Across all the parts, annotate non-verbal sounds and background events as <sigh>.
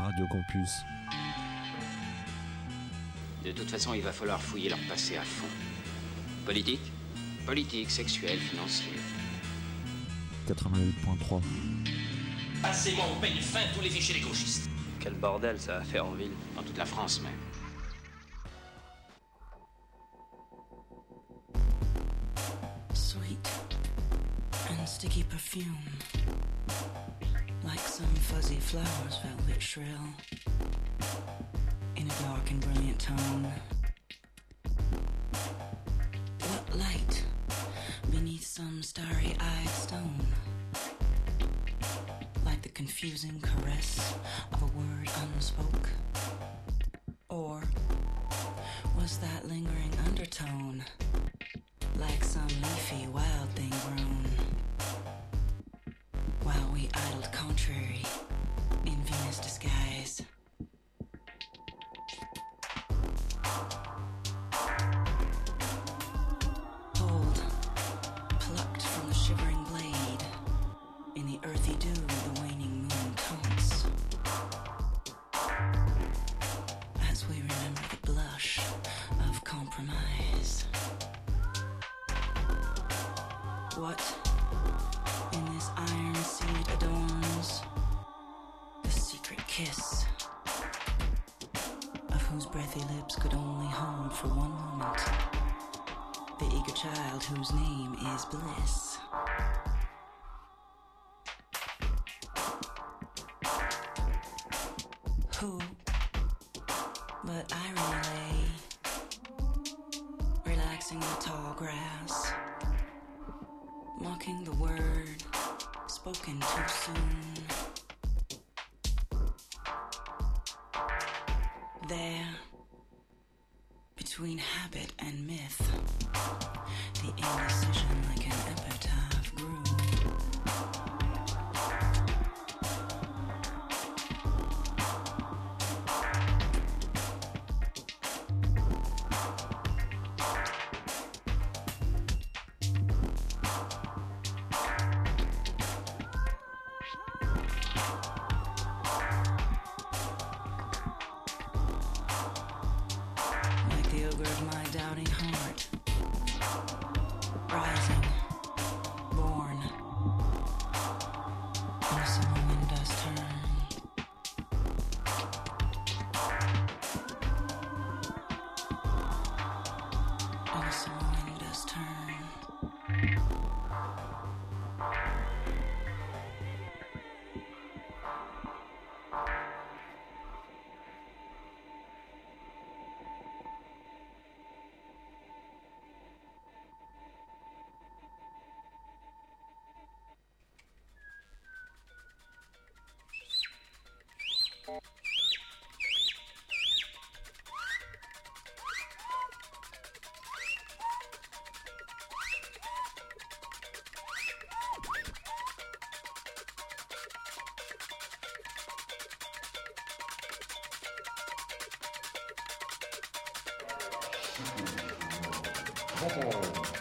Radio Campus. De toute façon, il va falloir fouiller leur passé à fond. Politique Politique, sexuelle, financier. 88.3. Passez-moi au peigne fin tous les fichiers des gauchistes. Quel bordel ça va faire en ville, dans toute la France même. Sweet and sticky perfume, flowers, velvet shrill, in a dark and brilliant tone. What light beneath some starry eyed stone? Like the confusing caress of a word unspoke? Or was that lingering undertone? like some leafy wild thing grown. While we idled contrary in Venus disguise. Spoken too soon. you ほほう。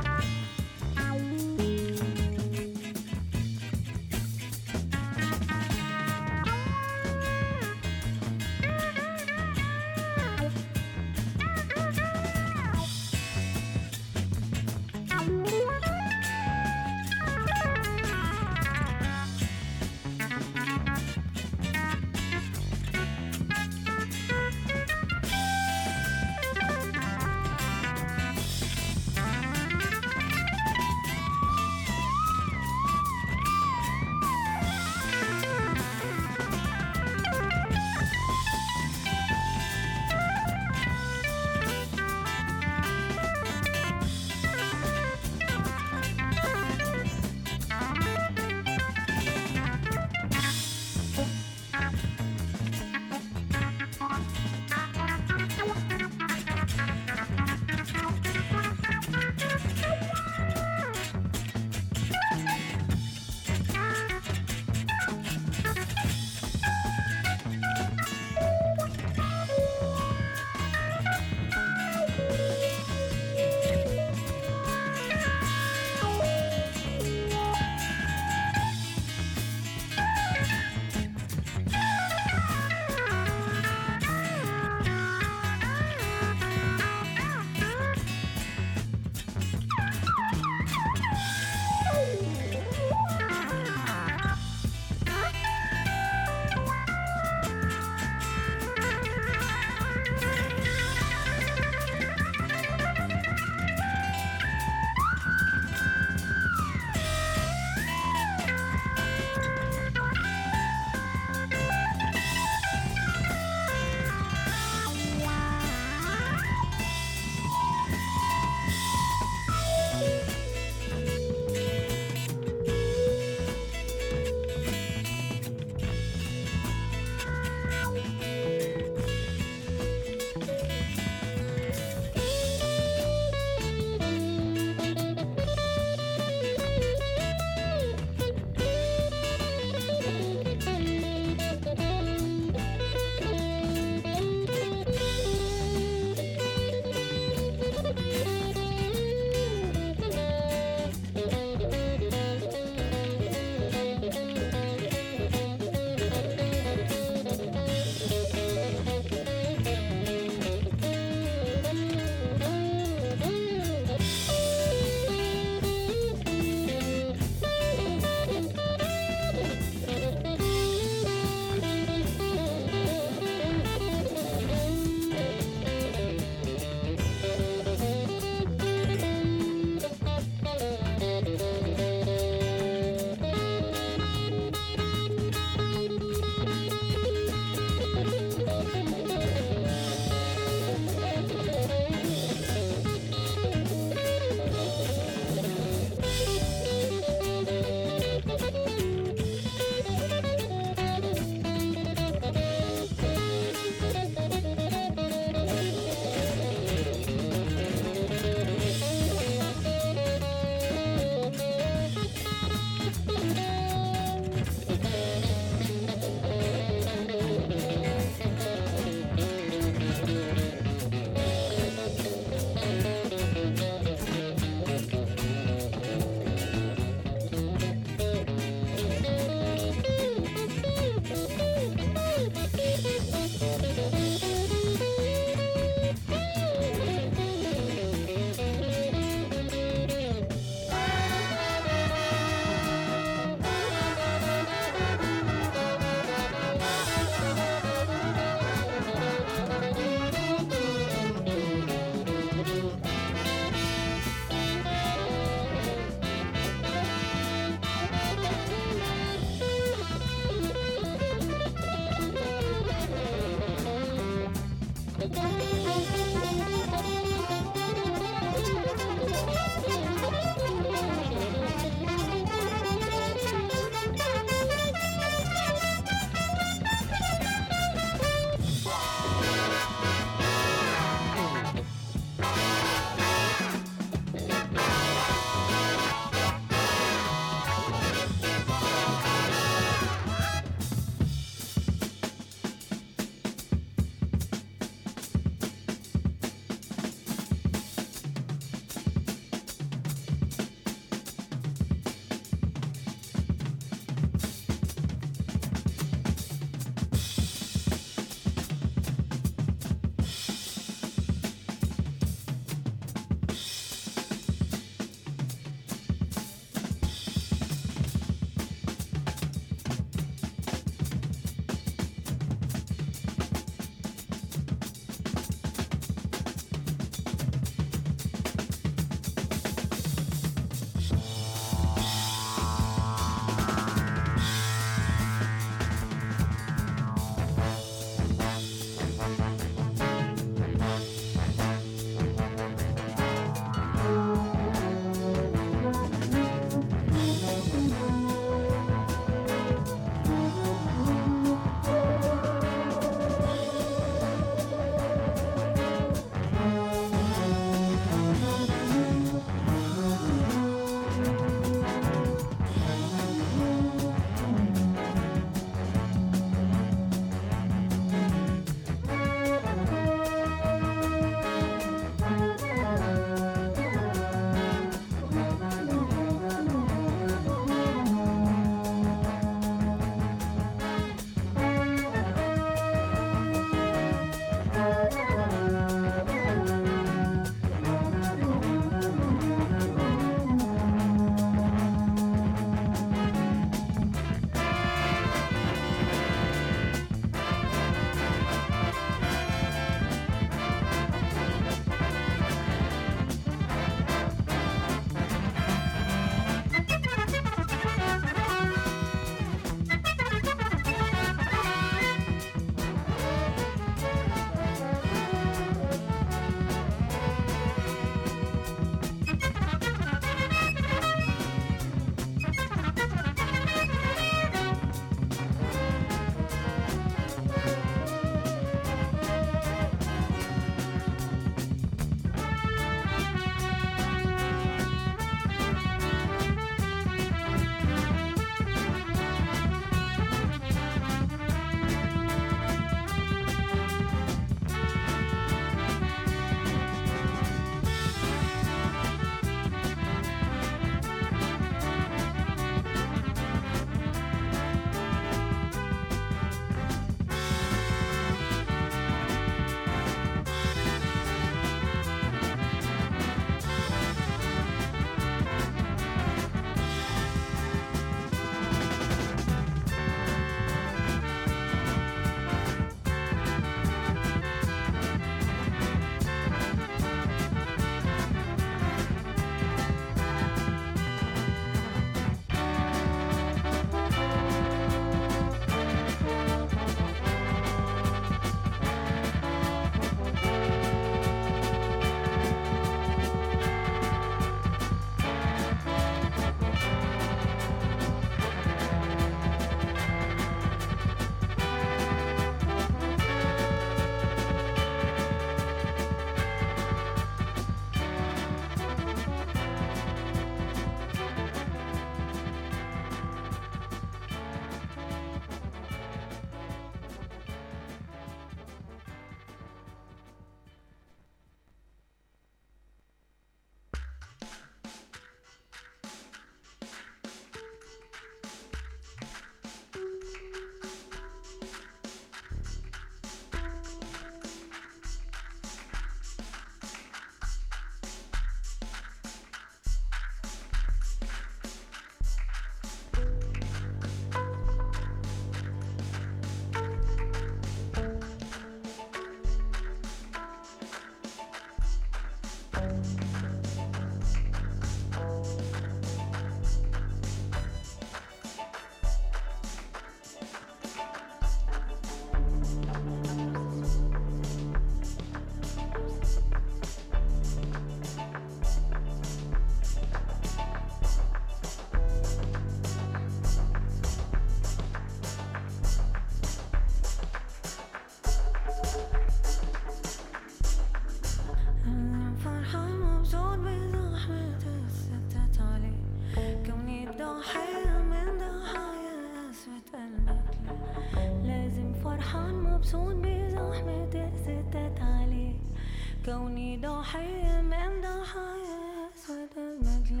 كوني ضحية من ضحايا أسود المجلس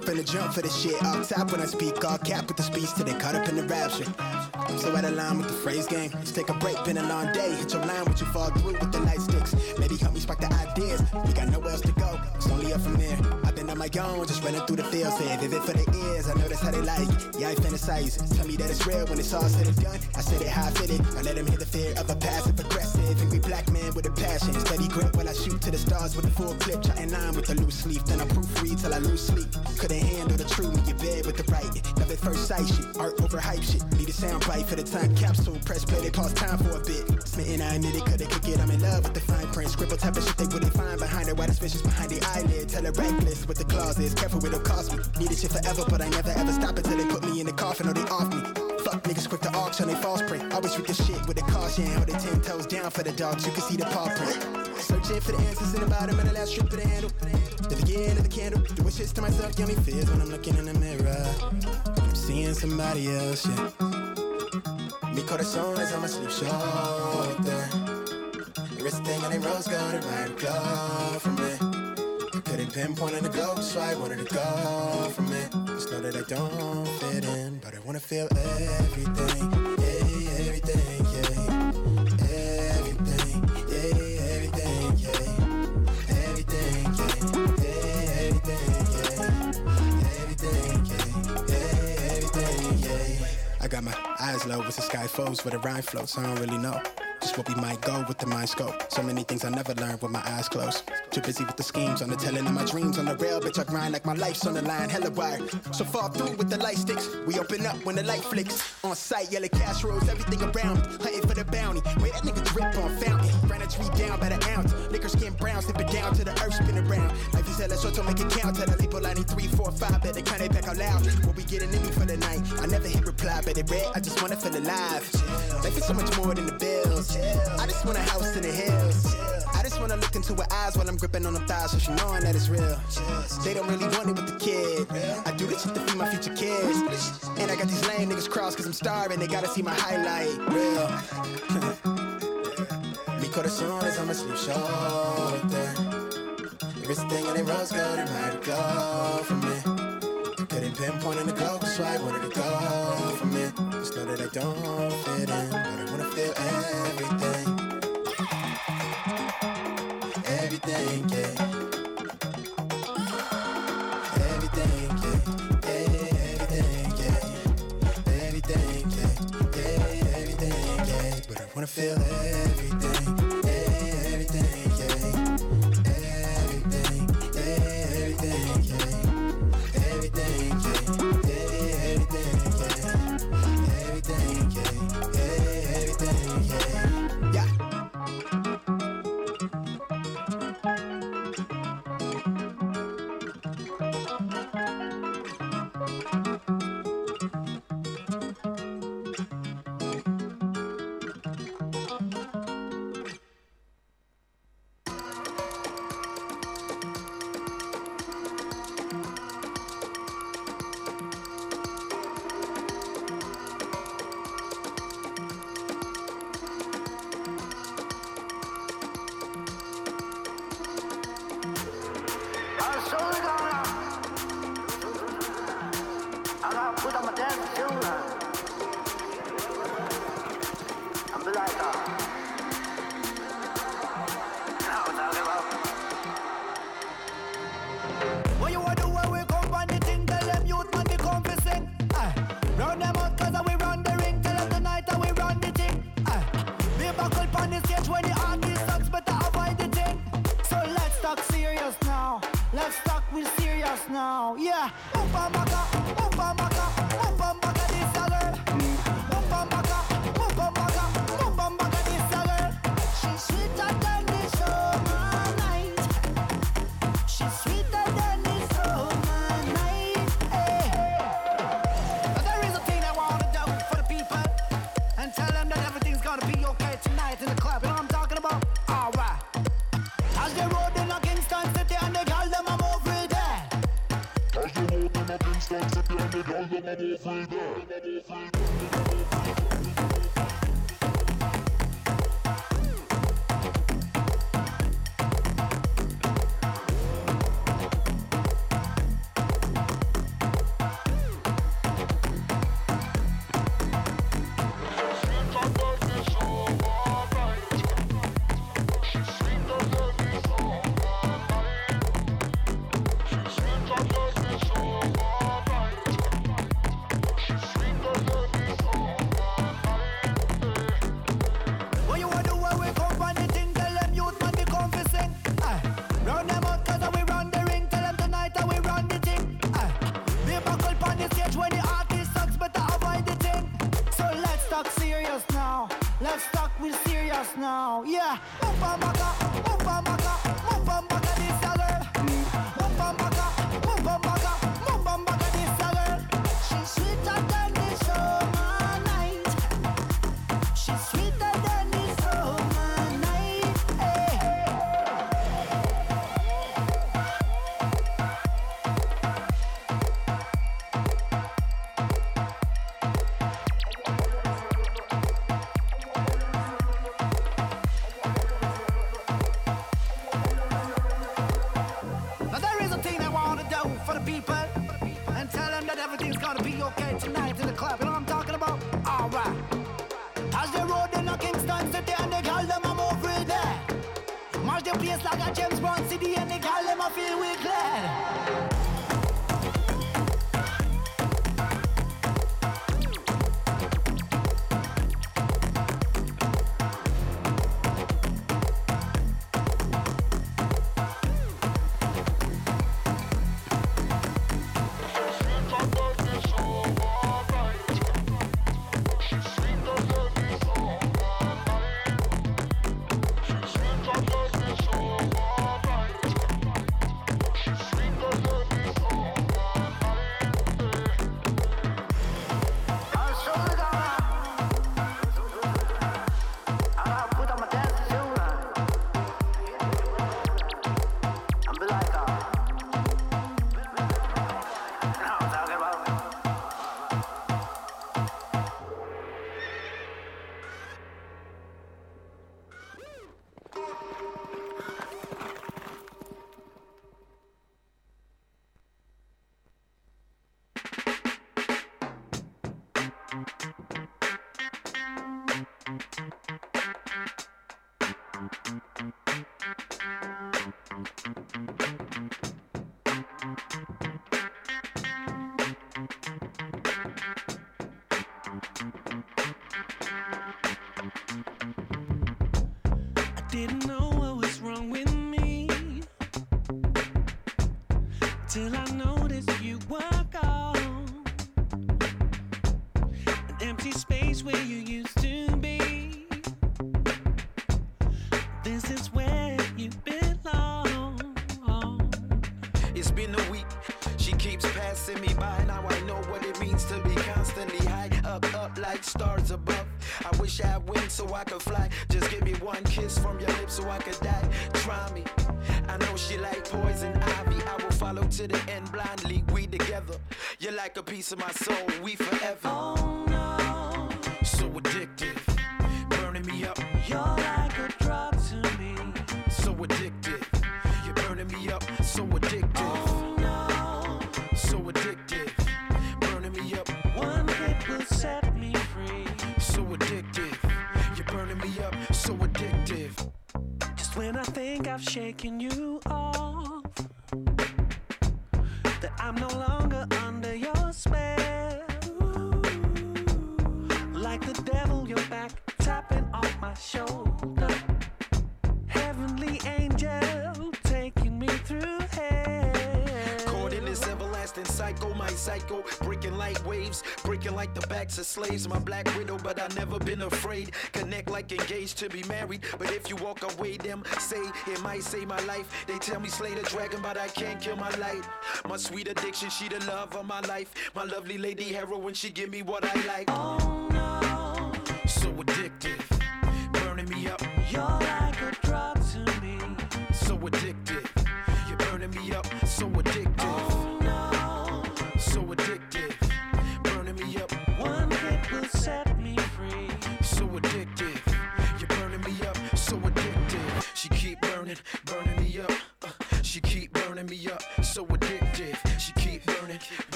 I'm finna jump for the shit. All top when I speak, all cap with the speech till they caught up in the rapture. I'm so out of line with the phrase game. Let's take a break, been a long day. Hit your line, what you fall through with the light sticks. Maybe help me spark the ideas. We got nowhere else to go, it's only up from there. I've been on my own, just running through the field. Say vivid for the ears, I know that's how they like. Yeah, I fantasize. Tell me that it's real when it's all said and done. I said it how I feel it. I let them hear the fear of a passive aggressive. Angry black man with a passion. Steady grip when I shoot to the stars with full clip. Chatting line with a loose leaf. Then I proofread till I lose sleep. Couldn't handle the truth in your bed with the right. Love at first sight shit. Art over hype shit. Need a sound bite for the time capsule. Press play, they pause time for a bit. Smitten, I admit it, could kick it. I'm in love with the fine print. Scribble type of shit they wouldn't find behind it. Why the suspicious behind the eyelid. Tell a reckless with the clauses. Careful with the cost me. Need this shit forever, but I never ever stop until they put me in the coffin or they off me. Fuck niggas quick to auction, they false print. Always read the shit with a caution. Hold they ten toes down for the dogs, you can see the paw print. Searching for the answers in the bottom of the last strip of the handle. The beginning of the candle. Do wishes to myself, yummy fears when I'm looking in the mirror. I'm seeing somebody else, yeah. Mi corazón is on my sleep shoulder. Everything in a rose gold right glow from me. I couldn't pinpoint on the globe, so I wanted to go from it. Just know that I don't fit in, but I wanna feel everything, yeah, everything, got my eyes low with the sky flows where the rhyme floats. I don't really know. Just what we might go with the mind scope. So many things I never learned with my eyes closed. Too busy with the schemes on the telling of my dreams on the rail, bitch. I grind like my life's on the line, hella wire. So far through with the light sticks. We open up when the light flicks. On sight, yellow cash rolls, everything around. Hunting for the bounty. Wait, that nigga drip on fountain. Ran a tree down by the ounce. Liquor skin brown, slip it down to the earth, spin around. Life is hella short, so make it count. Tell the label I need three, four, five, better count it back out loud. What we getting in me for the night? I never hit reply, but it red. I just wanna feel alive. Life is so much more than the bills. I just want a house in the hills. I just wanna look into her eyes while I'm gripping on the thighs, so she knowing that it's real. They don't really want it with the kid. I do this shit to feed my future kids. And I got these lame niggas crossed cause I'm starving. They gotta see my highlight. Real. <laughs> On my sleep shoulder. Everything in it rose gold and might go from me. Couldn't pinpoint in the globe, so I wanted to go from it. Just know that I don't fit in, but I wanna feel everything. Everything, yeah. Everything, yeah. Everything, yeah. Everything, yeah. Yeah, everything, yeah. But I wanna feel everything. didn't know what was wrong with me till I. piece of my soul. We like the backs of slaves. My black widow, but I never been afraid. Connect like engaged to be married. But if you walk away, them say it might save my life. They tell me slay the dragon, but I can't kill my light. My sweet addiction, she the love of my life. My lovely lady heroine, she give me what I like. Oh.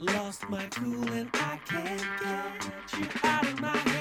Lost my cool and I can't get you out of my head.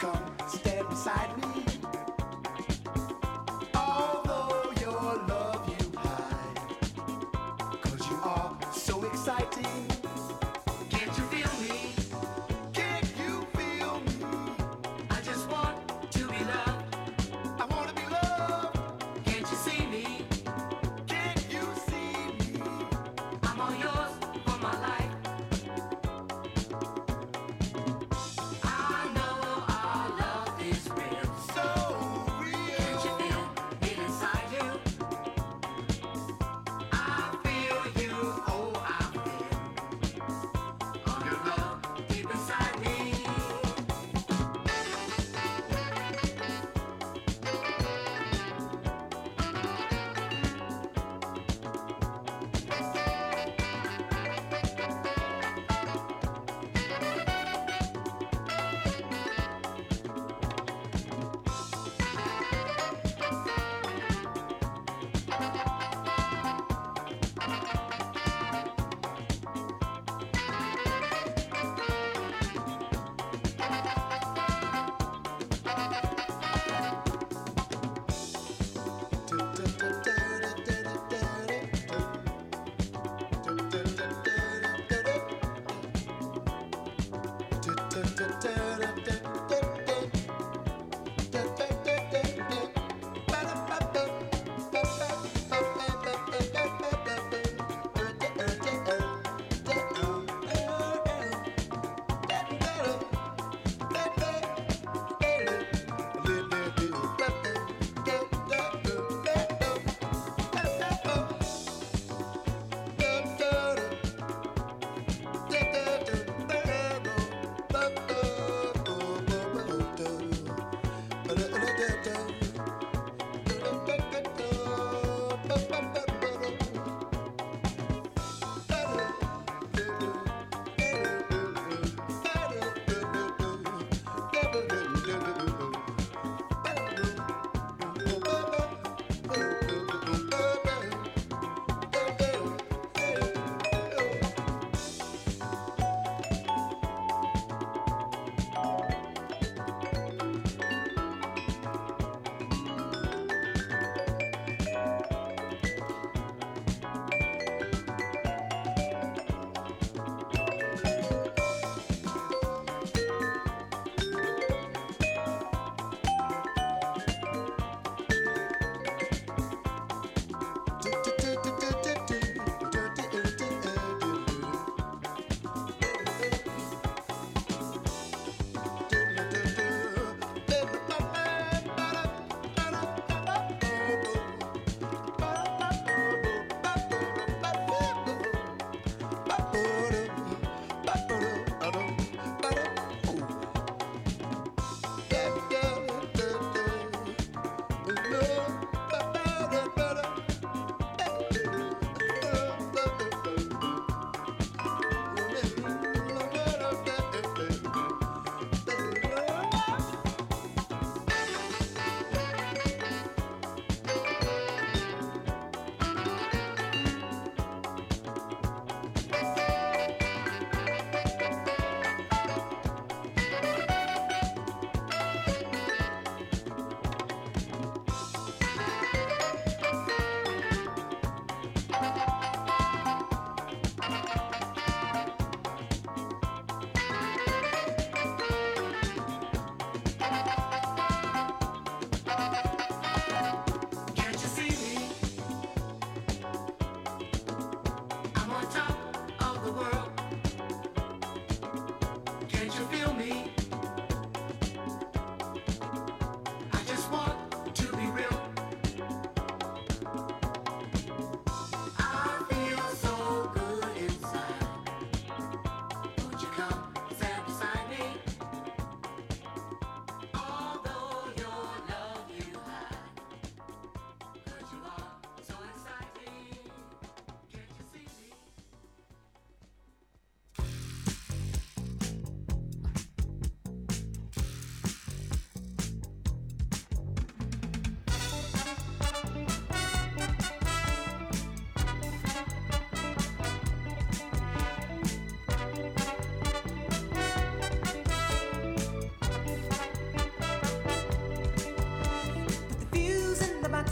Come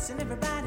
dancing, everybody.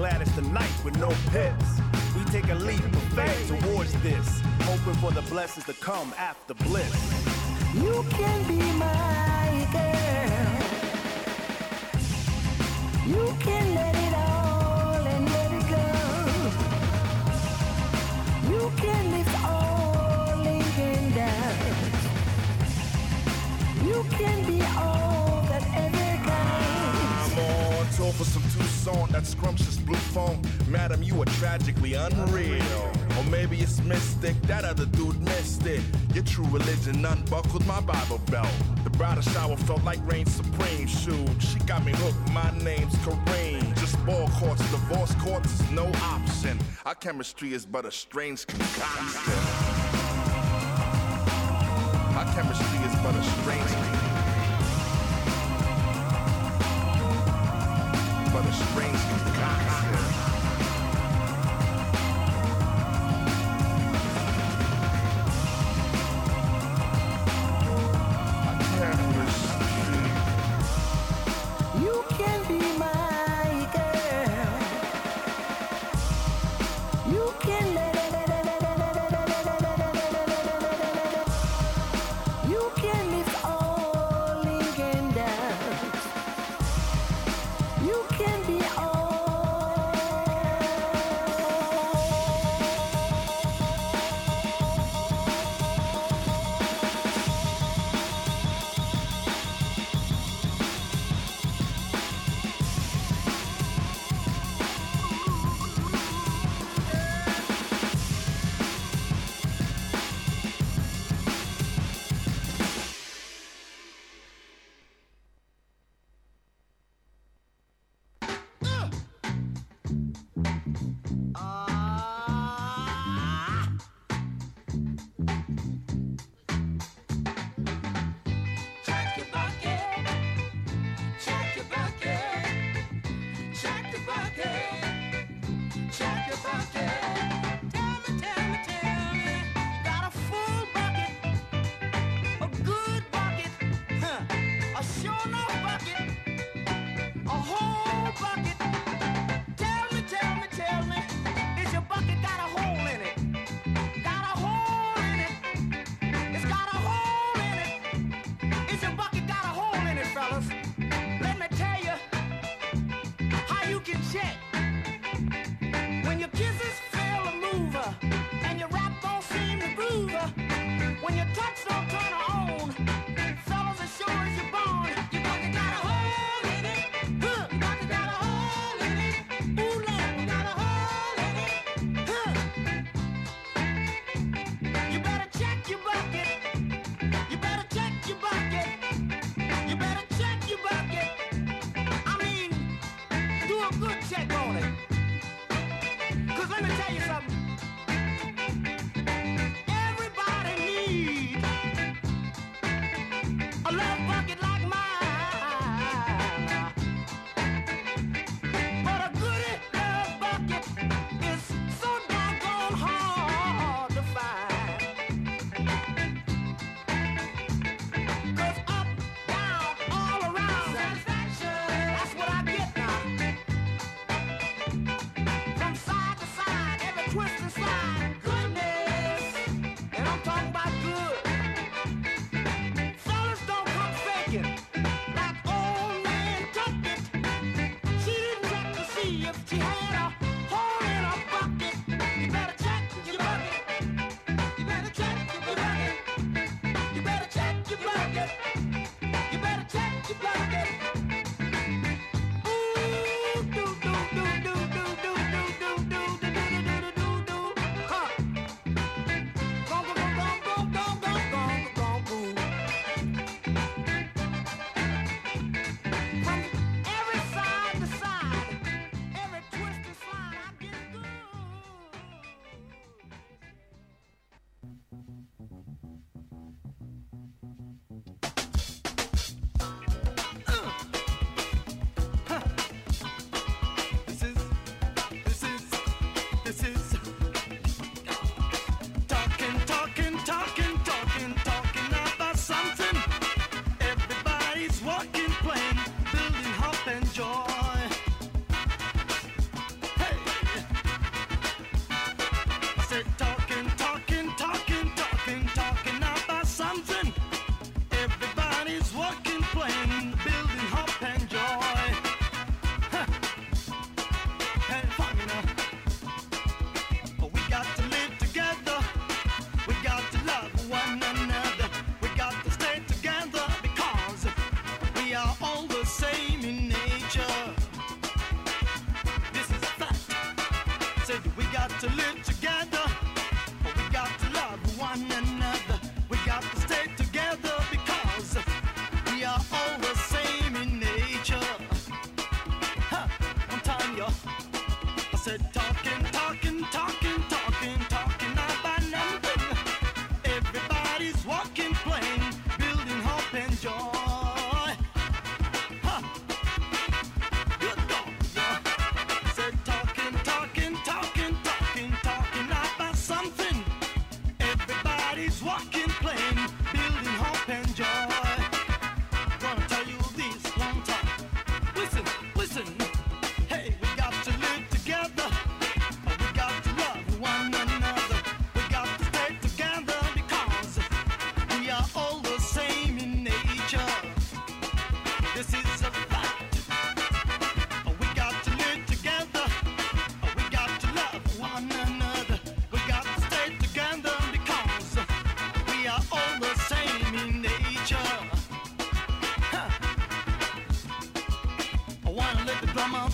I want a Gladys tonight with no pips. We take a leap of faith towards this, hoping for the blessings to come after bliss. You can be my girl. You can let it all and let it go. You can lift all Lincoln down. You can be scrumptious blue phone. Madam, you are tragically unreal. Or maybe it's mystic, that other dude missed it. Your true religion unbuckled my Bible belt. The bridal shower felt like rain supreme. Shoot, she got me hooked, my name's Kareem. Just ball courts, divorce courts is no option. Our chemistry is but a strange concoction. Our chemistry is but a strange Check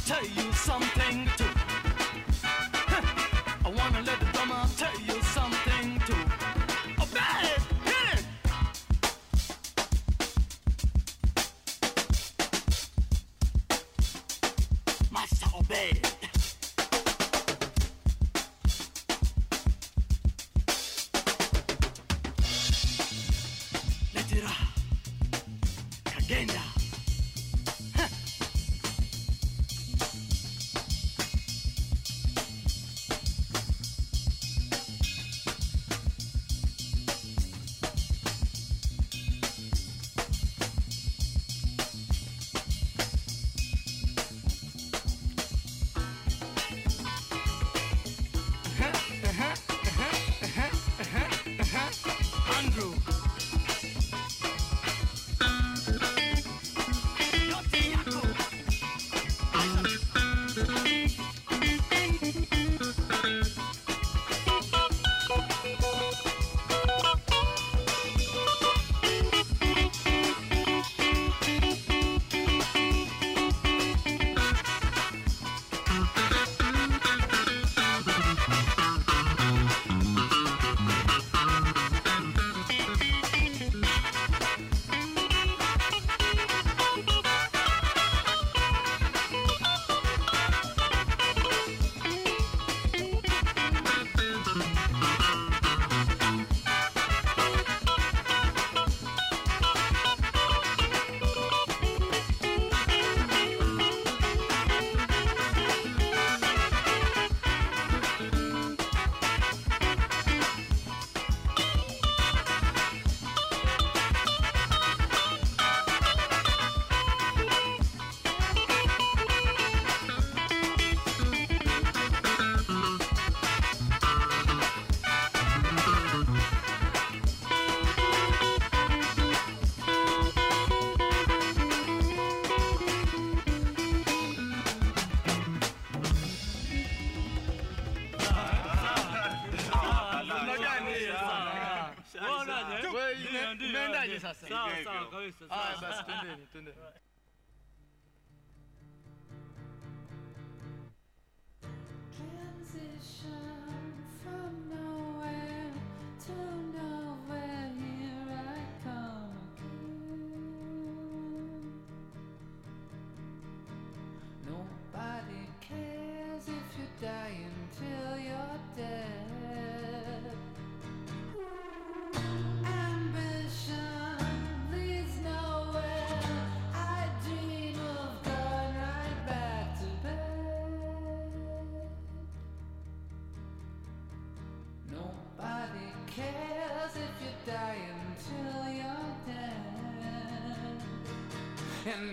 Tell you something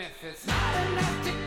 If it's not enough to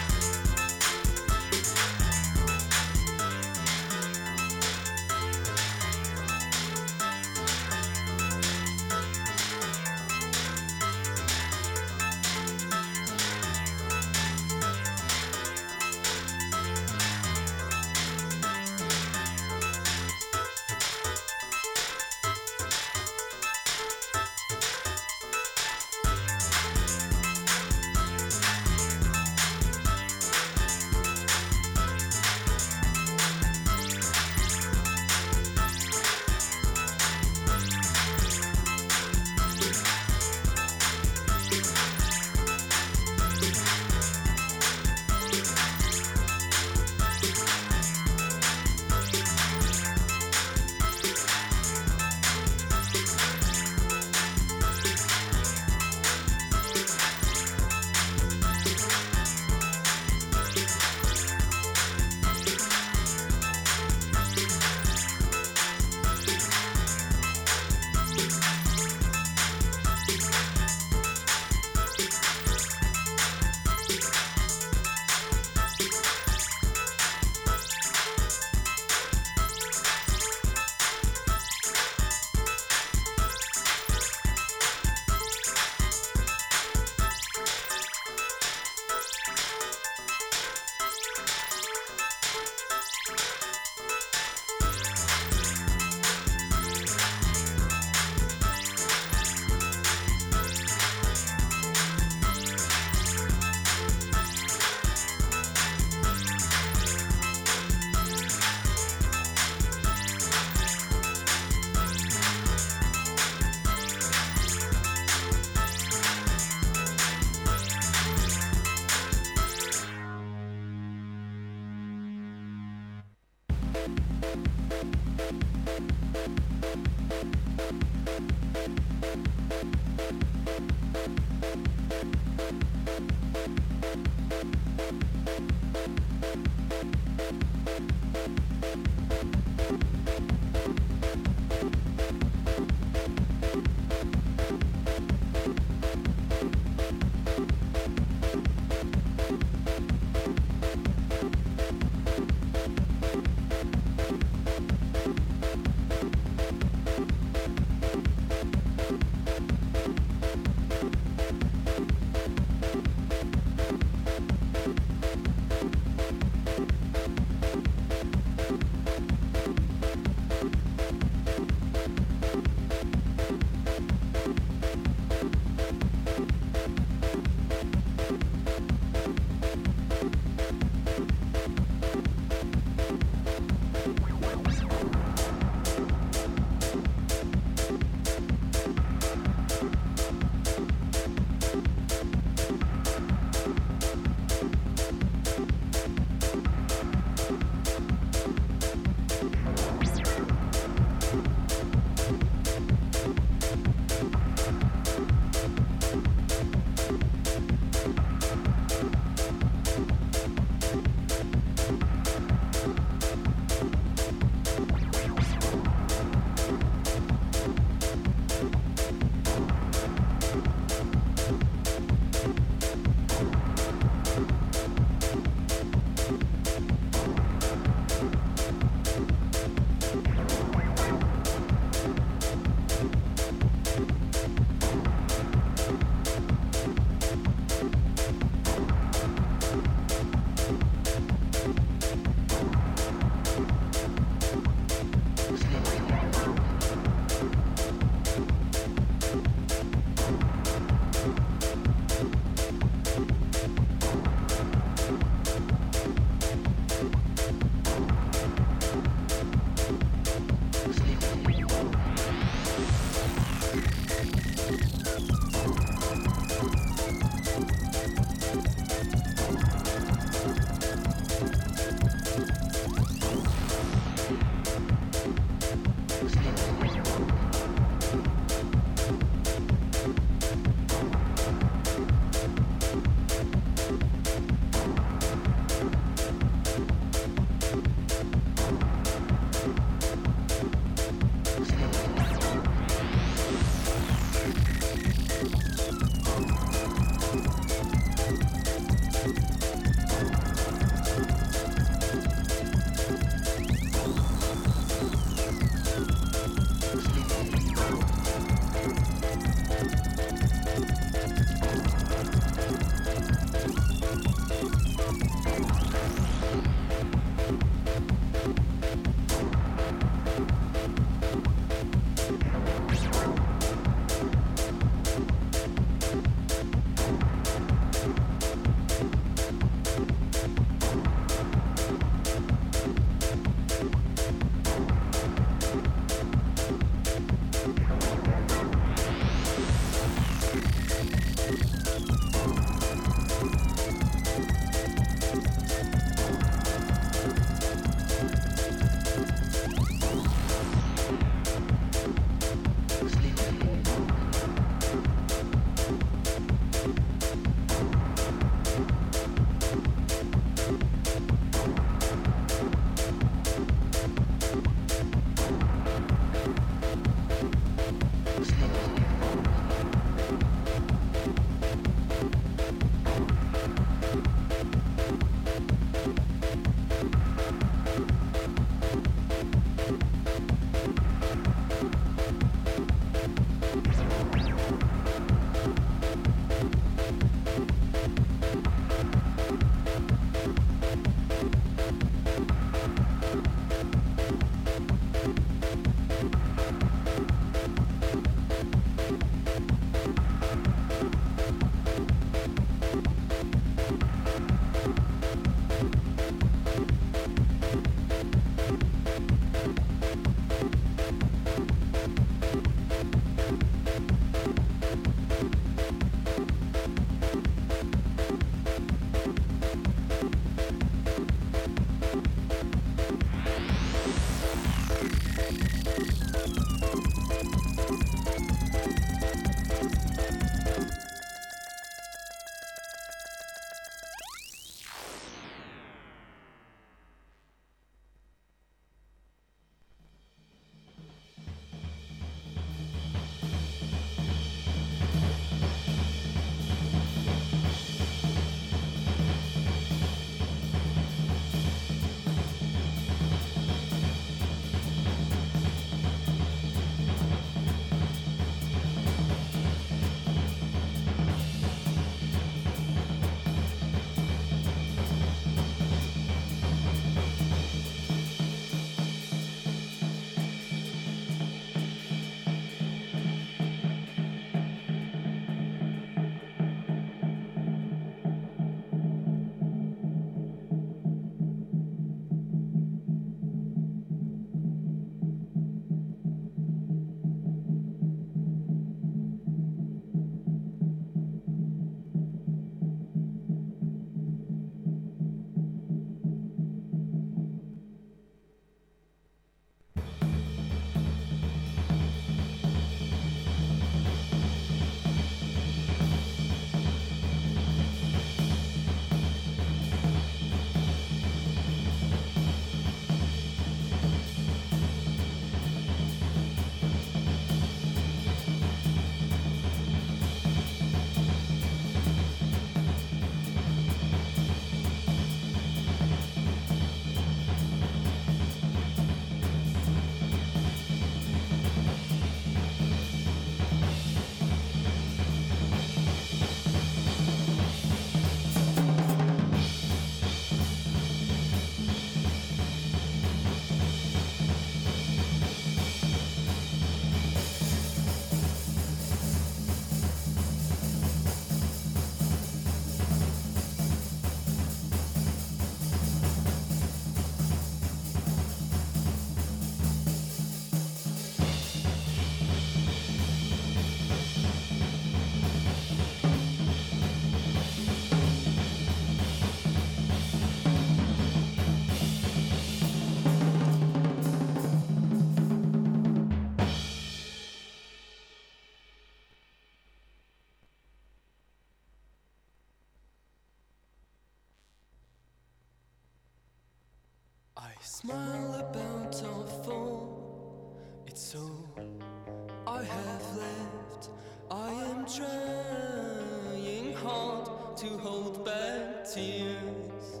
to hold back tears.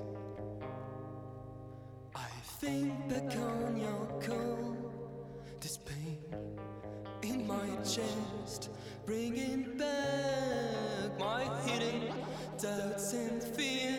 I think back on your call, this pain in my chest, bringing back my hidden doubts and fears.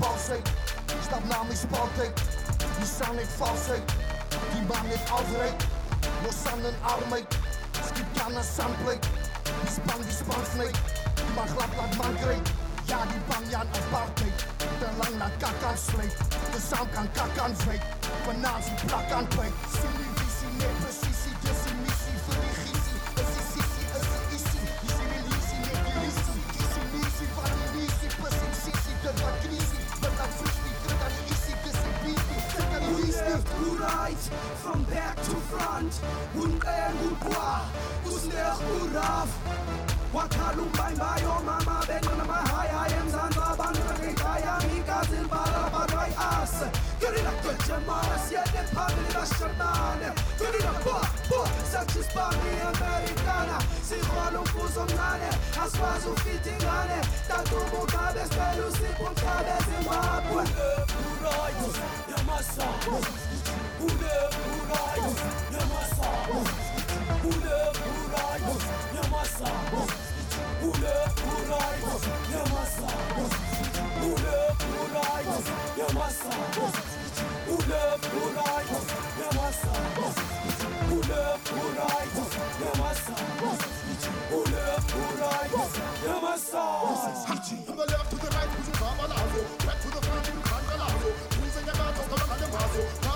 palsy Stap namens partij Die staan niet valsheid Die man niet afrijdt Los aan een arbeid Skip aan een zandplek Die span die span snijdt Die man glad laat man krijgt Ja die bang Jan apartheid Te lang naar kak aan slijt De saam kan kak aan vijt Vanavond plak aan right, from back to front. Unten utwa, usnech uraf. Wakhalumbay bayo mama benona mahaya emzanzwa abantu bakhaya mikazi as, barway us. Gerila kujemana siyene phambili bashanane. Gerila bo bo sathi sibambi Americana. Sikhwala umfuzo omncane asikwazi ufita ingane. Tatuba ugabe sibele usipho mhlabe zimbabwe. Right, yamasabo. Babalao, back to the front you Candelazo, Queens and Yamato, Cabalao,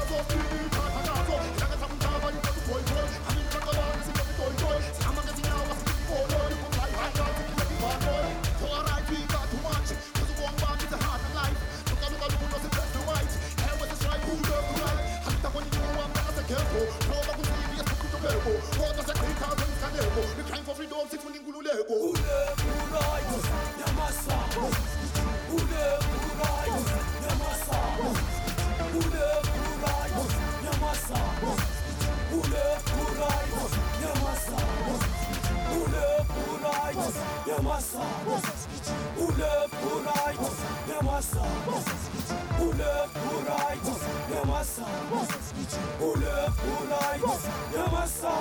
who the, who the, yamasa Ule kuray yamasa Ule kuray yamasa Ule kuray yamasa Ule kuray yamasa Ule kuray yamasa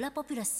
ラポプラス。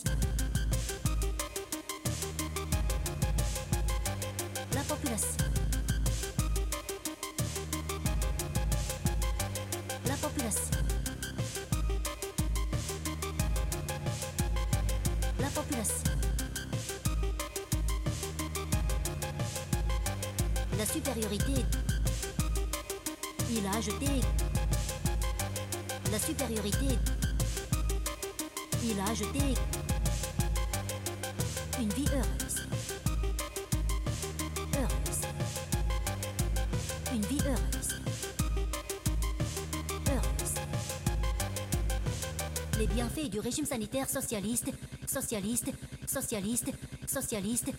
bienfaits du régime sanitaire socialiste, socialiste, socialiste, socialiste,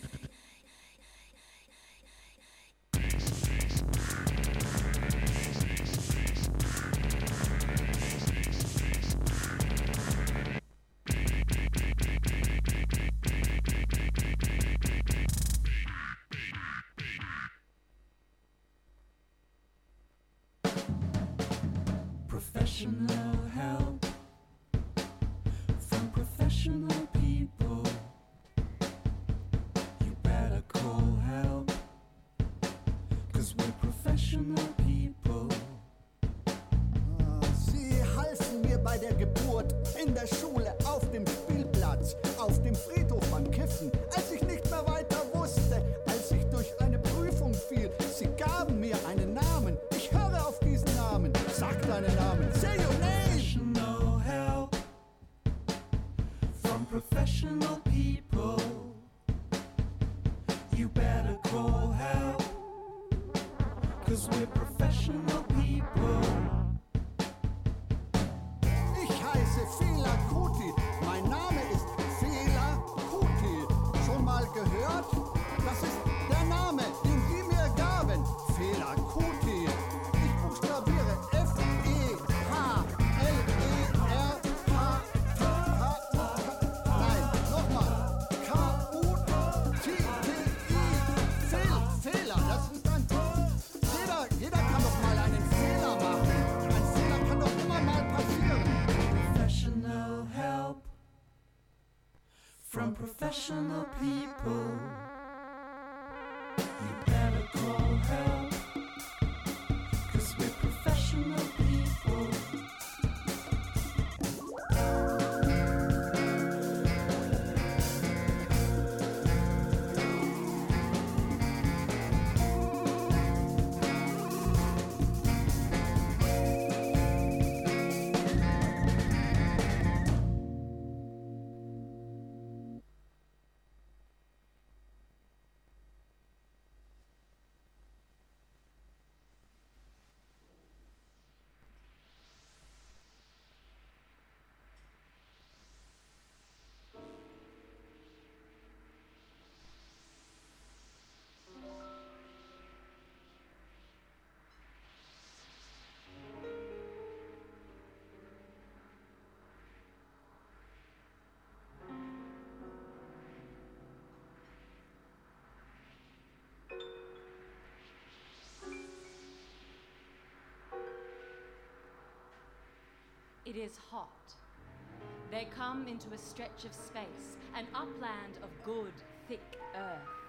It is hot. They come into a stretch of space, an upland of good, thick earth.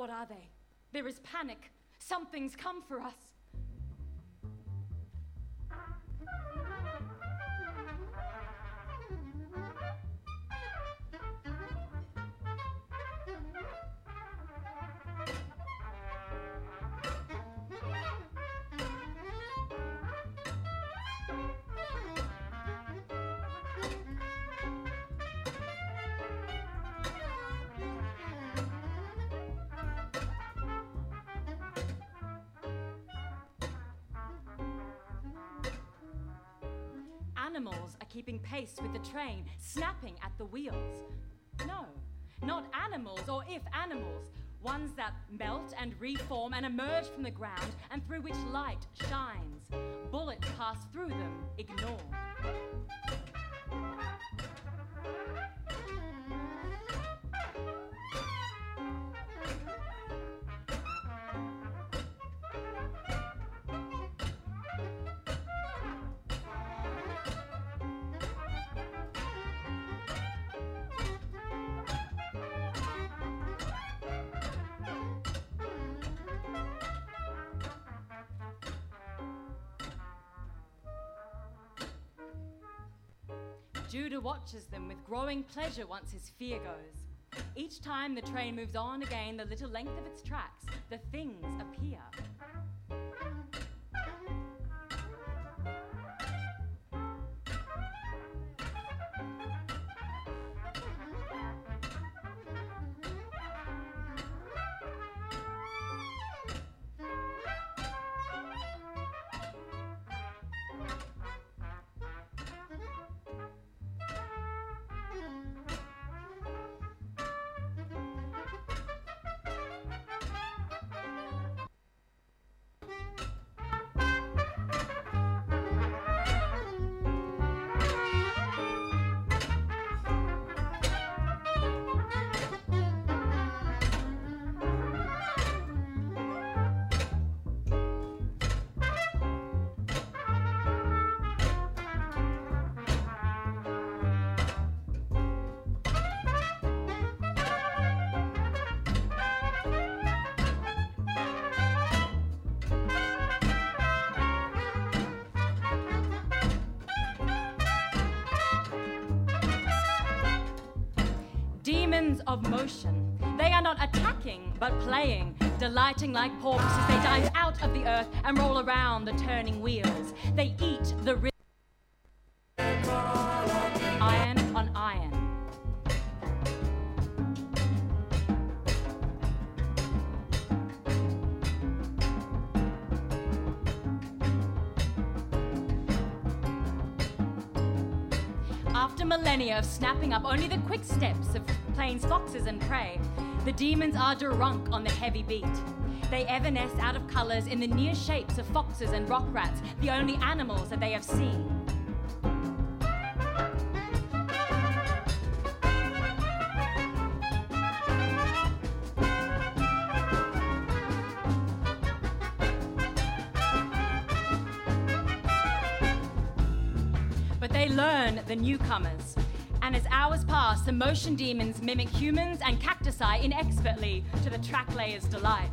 What are they? There is panic. Something's come for us. Pace with the train, snapping at the wheels. No, not animals, or if animals, ones that melt and reform and emerge from the ground and through which light shines. Bullets pass through them, ignored. Watches them with growing pleasure once his fear goes. Each time the train moves on again the little length of its tracks, the things appear. Demons of motion. They are not attacking, but playing, delighting like porpoises. They dive out of the earth and roll around the turning wheels. They eat the rhythm. Iron on iron. After millennia of snapping up only the quick steps of plains foxes and prey, the demons are drunk on the heavy beat. They evanesce out of colours in the near shapes of foxes and rock rats, the only animals that they have seen. But they learn the newcomers. Hours pass, the motion demons mimic humans and cacti inexpertly to the track layer's delight.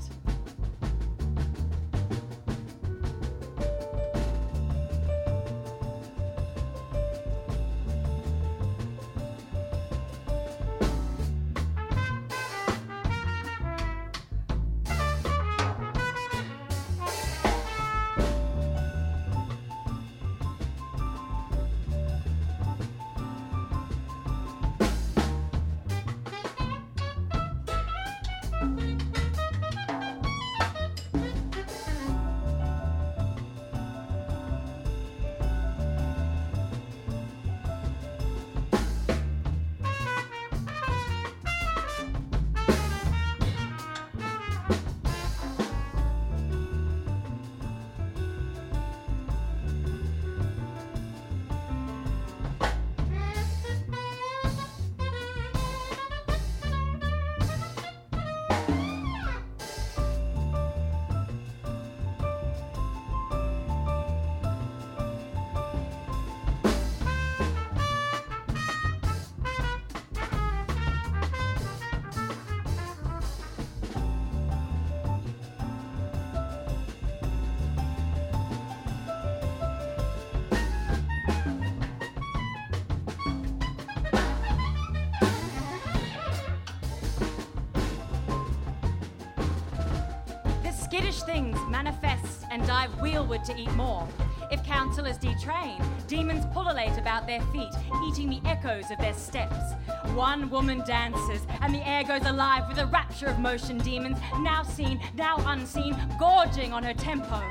To eat more. If counsellors detrain, demons pullulate about their feet, eating the echoes of their steps. One woman dances, and the air goes alive with a rapture of motion demons, now seen, now unseen, gorging on her tempo.